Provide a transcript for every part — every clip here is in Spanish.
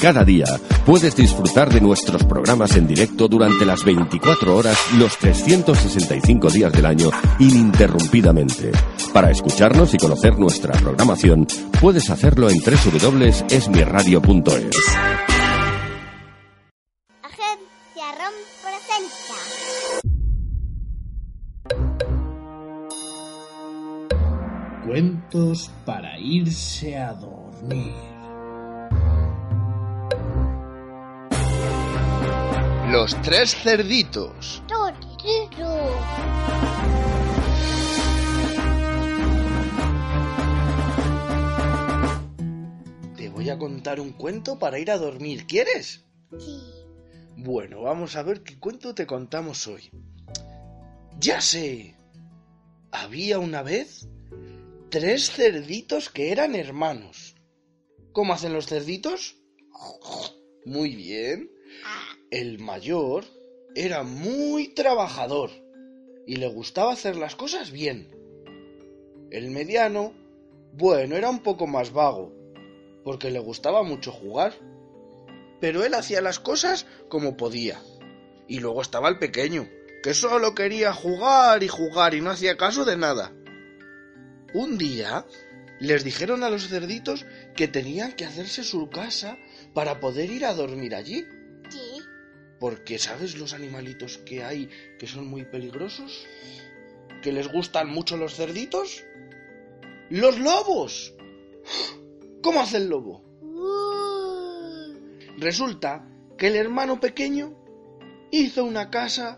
Cada día puedes disfrutar de nuestros programas en directo durante las 24 horas, los 365 días del año, ininterrumpidamente. Para escucharnos y conocer nuestra programación, puedes hacerlo en www.esmiradio.es. Agencia ROM presenta. Cuentos para irse a dormir. Los tres cerditos. Te voy a contar un cuento para ir a dormir. ¿Quieres? Sí. Bueno, vamos a ver qué cuento te contamos hoy. Ya sé. Había una vez tres cerditos que eran hermanos. ¿Cómo hacen los cerditos? Muy bien. El mayor era muy trabajador y le gustaba hacer las cosas bien. El mediano, bueno, era un poco más vago, porque le gustaba mucho jugar. Pero él hacía las cosas como podía. Y luego estaba el pequeño, que solo quería jugar y jugar y no hacía caso de nada. Un día les dijeron a los cerditos que tenían que hacerse su casa para poder ir a dormir allí. Porque ¿sabes los animalitos que hay que son muy peligrosos? ¿Que les gustan mucho los cerditos? ¡Los lobos! ¿Cómo hace el lobo? Resulta que el hermano pequeño hizo una casa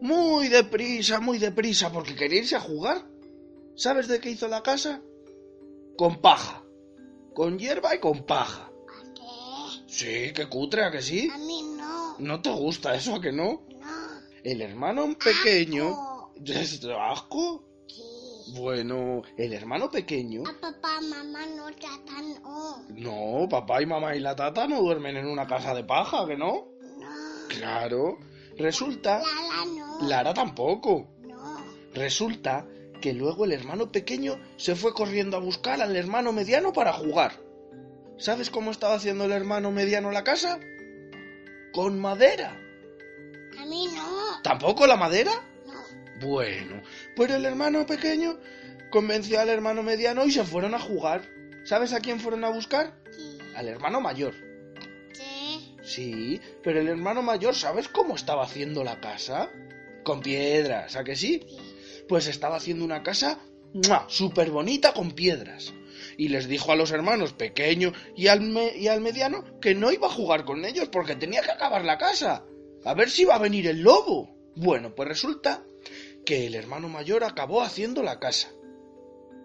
muy deprisa, muy deprisa, porque quería irse a jugar. ¿Sabes de qué hizo la casa? Con paja. Con hierba y con paja. ¿Qué? Sí, qué cutre, ¿a que sí? A mí no. ¿No te gusta eso, a que no? No. El hermano pequeño... Asco. ¿Es asco? Sí. Bueno, el hermano pequeño... A papá, mamá no tratan. Oh. No, papá y mamá y la tata no duermen en una casa de paja, ¿que no? No. Claro. Resulta... Lala no. Lara tampoco. No. Resulta que luego el hermano pequeño se fue corriendo a buscar al hermano mediano para jugar. ¿Sabes cómo estaba haciendo el hermano mediano la casa? Con madera. A mí no. ¿Tampoco la madera? No. Bueno, pues el hermano pequeño convenció al hermano mediano y se fueron a jugar. ¿Sabes a quién fueron a buscar? Sí. Al hermano mayor. Sí. Sí, pero el hermano mayor, ¿sabes cómo estaba haciendo la casa? Con piedras, ¿a que sí? Sí. Pues estaba haciendo una casa súper bonita con piedras. Y les dijo a los hermanos pequeño y al, y al mediano que no iba a jugar con ellos porque tenía que acabar la casa. A ver si iba a venir el lobo. Bueno, pues resulta que el hermano mayor acabó haciendo la casa.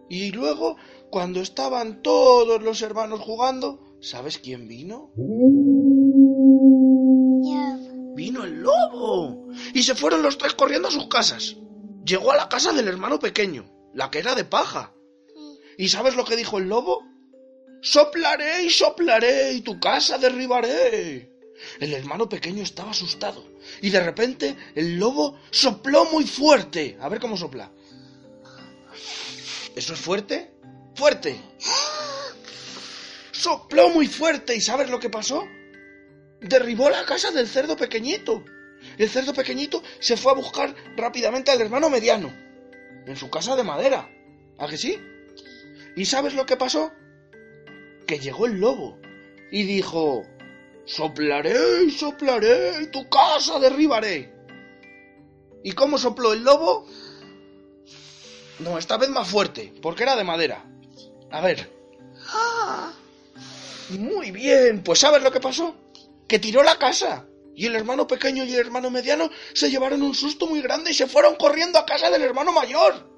Y luego, cuando estaban todos los hermanos jugando, ¿sabes quién vino? Vino el lobo. Y se fueron los tres corriendo a sus casas. Llegó a la casa del hermano pequeño, la que era de paja. ¿Y sabes lo que dijo el lobo? Soplaré y soplaré y tu casa derribaré. El hermano pequeño estaba asustado y de repente el lobo sopló muy fuerte. A ver cómo sopla. ¿Eso es fuerte? ¡Fuerte! Sopló muy fuerte y ¿sabes lo que pasó? Derribó la casa del cerdo pequeñito. El cerdo pequeñito se fue a buscar rápidamente al hermano mediano, en su casa de madera. ¿A que sí? ¿Y sabes lo que pasó? Que llegó el lobo y dijo, soplaré y soplaré y tu casa derribaré. ¿Y cómo sopló el lobo? No, esta vez más fuerte, porque era de madera. A ver. Muy bien, pues ¿sabes lo que pasó? Que tiró la casa. Y el hermano pequeño y el hermano mediano se llevaron un susto muy grande y se fueron corriendo a casa del hermano mayor.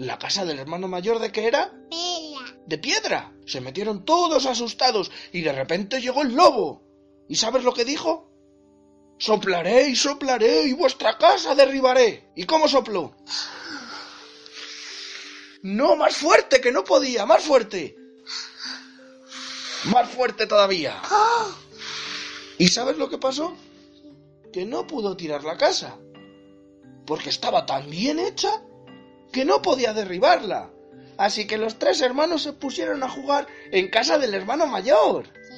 ¿La casa del hermano mayor de qué era? Pela. De piedra. Se metieron todos asustados y de repente llegó el lobo. ¿Y sabes lo que dijo? Soplaré y soplaré y vuestra casa derribaré. ¿Y cómo sopló? No, más fuerte, que no podía, más fuerte. Más fuerte todavía. ¿Y sabes lo que pasó? Que no pudo tirar la casa. Porque estaba tan bien hecha que no podía derribarla. Así que los tres hermanos se pusieron a jugar en casa del hermano mayor. Sí.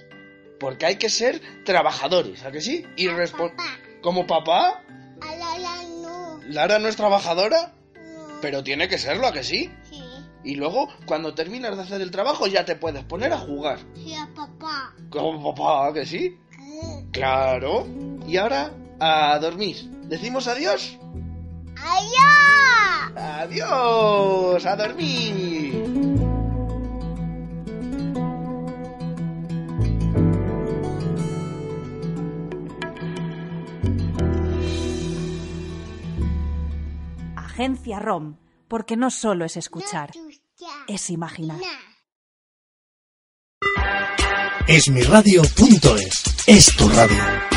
Porque hay que ser trabajadores, ¿a que sí? Y respon- Papá. ¿Como papá? A la la no. ¿Lara no es trabajadora? No. Pero tiene que serlo, ¿a que sí? Sí. Y luego, cuando terminas de hacer el trabajo, ya te puedes poner a jugar. Sí, a papá. Como papá, ¿a que sí? Claro. Y ahora, a dormir. ¿Decimos adiós? Adiós, a dormir. Agencia ROM, porque no solo es escuchar, es imaginar. Esmiradio.es es tu radio.